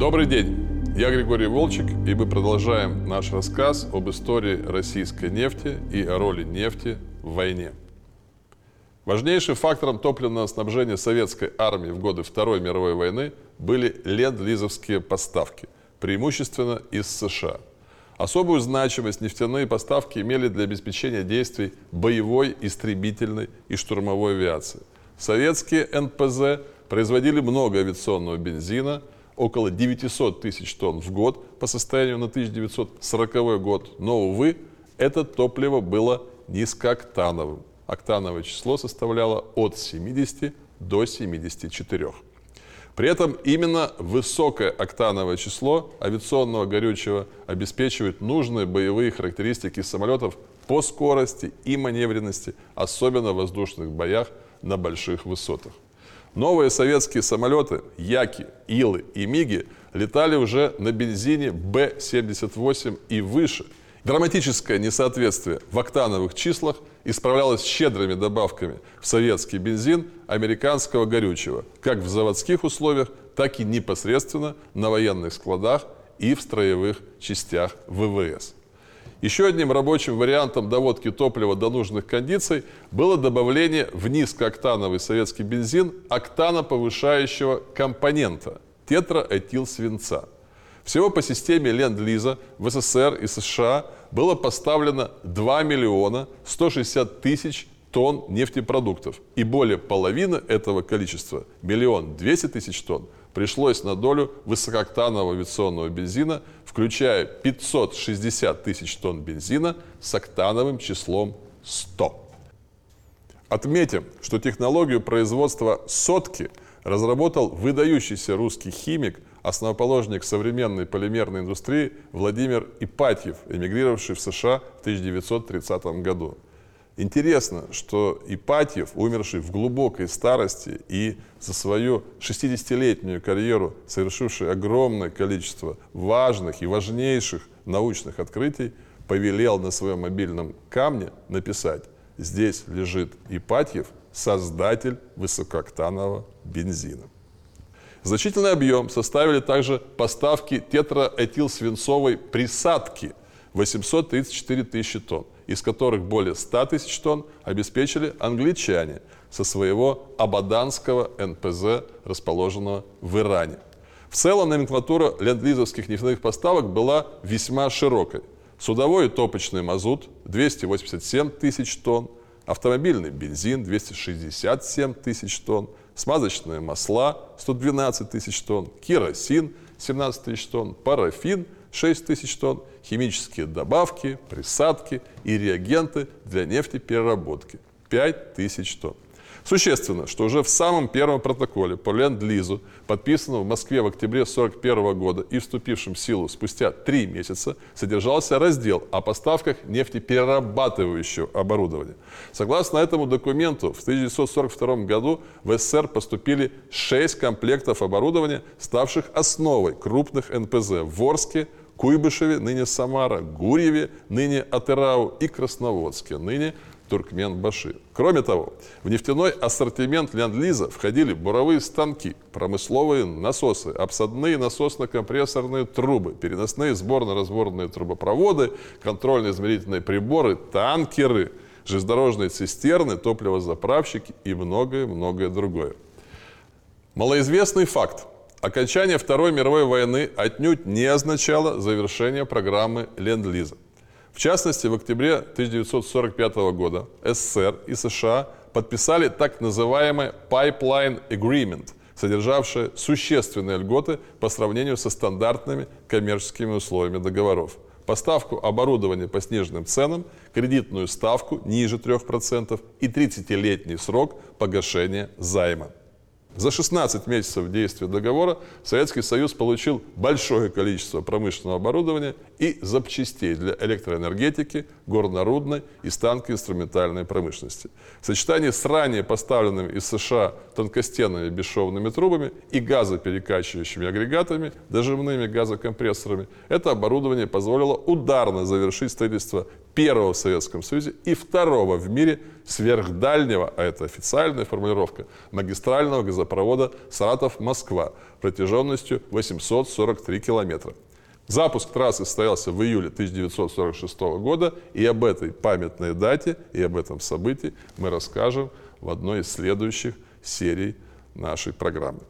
Добрый день! Я Григорий Волчек, и мы продолжаем наш рассказ об истории российской нефти и о роли нефти в войне. Важнейшим фактором топливного снабжения советской армии в годы Второй мировой войны были ленд-лизовские поставки, преимущественно из США. Особую значимость нефтяные поставки имели для обеспечения действий боевой, истребительной и штурмовой авиации. Советские НПЗ производили много авиационного бензина, около 900 тысяч тонн в год по состоянию на 1940 год, но, увы, это топливо было низкооктановым. Октановое число составляло от 70 до 74. При этом именно высокое октановое число авиационного горючего обеспечивает нужные боевые характеристики самолетов по скорости и маневренности, особенно в воздушных боях на больших высотах. Новые советские самолеты Яки, Илы и Миги летали уже на бензине Б-78 и выше. Драматическое несоответствие в октановых числах исправлялось щедрыми добавками в советский бензин американского горючего, как в заводских условиях, так и непосредственно на военных складах и в строевых частях ВВС. Еще одним рабочим вариантом доводки топлива до нужных кондиций было добавление в низкооктановый советский бензин октана повышающего компонента – тетраэтилсвинца. Всего по системе Ленд-Лиза в СССР и США было поставлено 2 миллиона 160 тысяч тонн нефтепродуктов. И более половины этого количества, миллион 200 тысяч тонн, пришлось на долю высокооктанового авиационного бензина, включая 560 тысяч тонн бензина с октановым числом 100. Отметим, что технологию производства сотки разработал выдающийся русский химик, основоположник современной полимерной индустрии Владимир Ипатьев, эмигрировавший в США в 1930 году. Интересно, что Ипатьев, умерший в глубокой старости и за свою 60-летнюю карьеру совершивший огромное количество важных и важнейших научных открытий, повелел на своем мобильном камне написать «Здесь лежит Ипатьев, создатель высокооктанового бензина». Значительный объем составили также поставки тетраэтилсвинцовой присадки 834 тысячи тонн из которых более 100 тысяч тонн обеспечили англичане со своего Абаданского НПЗ, расположенного в Иране. В целом номенклатура ленд-лизовских нефтяных поставок была весьма широкой. Судовой и топочный мазут – 287 тысяч тонн, автомобильный бензин – 267 тысяч тонн, смазочные масла – 112 тысяч тонн, керосин – 17 тысяч тонн, парафин – 6 тысяч тонн, химические добавки, присадки и реагенты для нефтепереработки 5 тысяч тонн. Существенно, что уже в самом первом протоколе по Ленд-Лизу, подписанном в Москве в октябре 1941 года и вступившем в силу спустя три месяца, содержался раздел о поставках нефтеперерабатывающего оборудования. Согласно этому документу, в 1942 году в СССР поступили шесть комплектов оборудования, ставших основой крупных НПЗ в Орске, Куйбышеве, ныне Самара, Гурьеве, ныне Атырау и Красноводске, ныне Туркменбаши. Кроме того, в нефтяной ассортимент Ленд-Лиза входили буровые станки, промысловые насосы, обсадные насосно-компрессорные трубы, переносные сборно-разборные трубопроводы, контрольно-измерительные приборы, танкеры, железнодорожные цистерны, топливозаправщики и многое-многое другое. Малоизвестный факт. Окончание Второй мировой войны отнюдь не означало завершение программы Ленд-Лиза. В частности, в октябре 1945 года СССР и США подписали так называемый Pipeline Agreement, содержавшее существенные льготы по сравнению со стандартными коммерческими условиями договоров. Поставку оборудования по сниженным ценам, кредитную ставку ниже 3% и 30-летний срок погашения займа. За 16 месяцев действия договора Советский Союз получил большое количество промышленного оборудования и запчастей для электроэнергетики, горнорудной и станкоинструментальной промышленности. В сочетании с ранее поставленными из США тонкостенными бесшовными трубами и газоперекачивающими агрегатами, дожимными газокомпрессорами, это оборудование позволило ударно завершить строительство первого в Советском Союзе и второго в мире сверхдальнего, а это официальная формулировка, магистрального газопровода Саратов-Москва протяженностью 843 километра. Запуск трассы состоялся в июле 1946 года, и об этой памятной дате и об этом событии мы расскажем в одной из следующих серий нашей программы.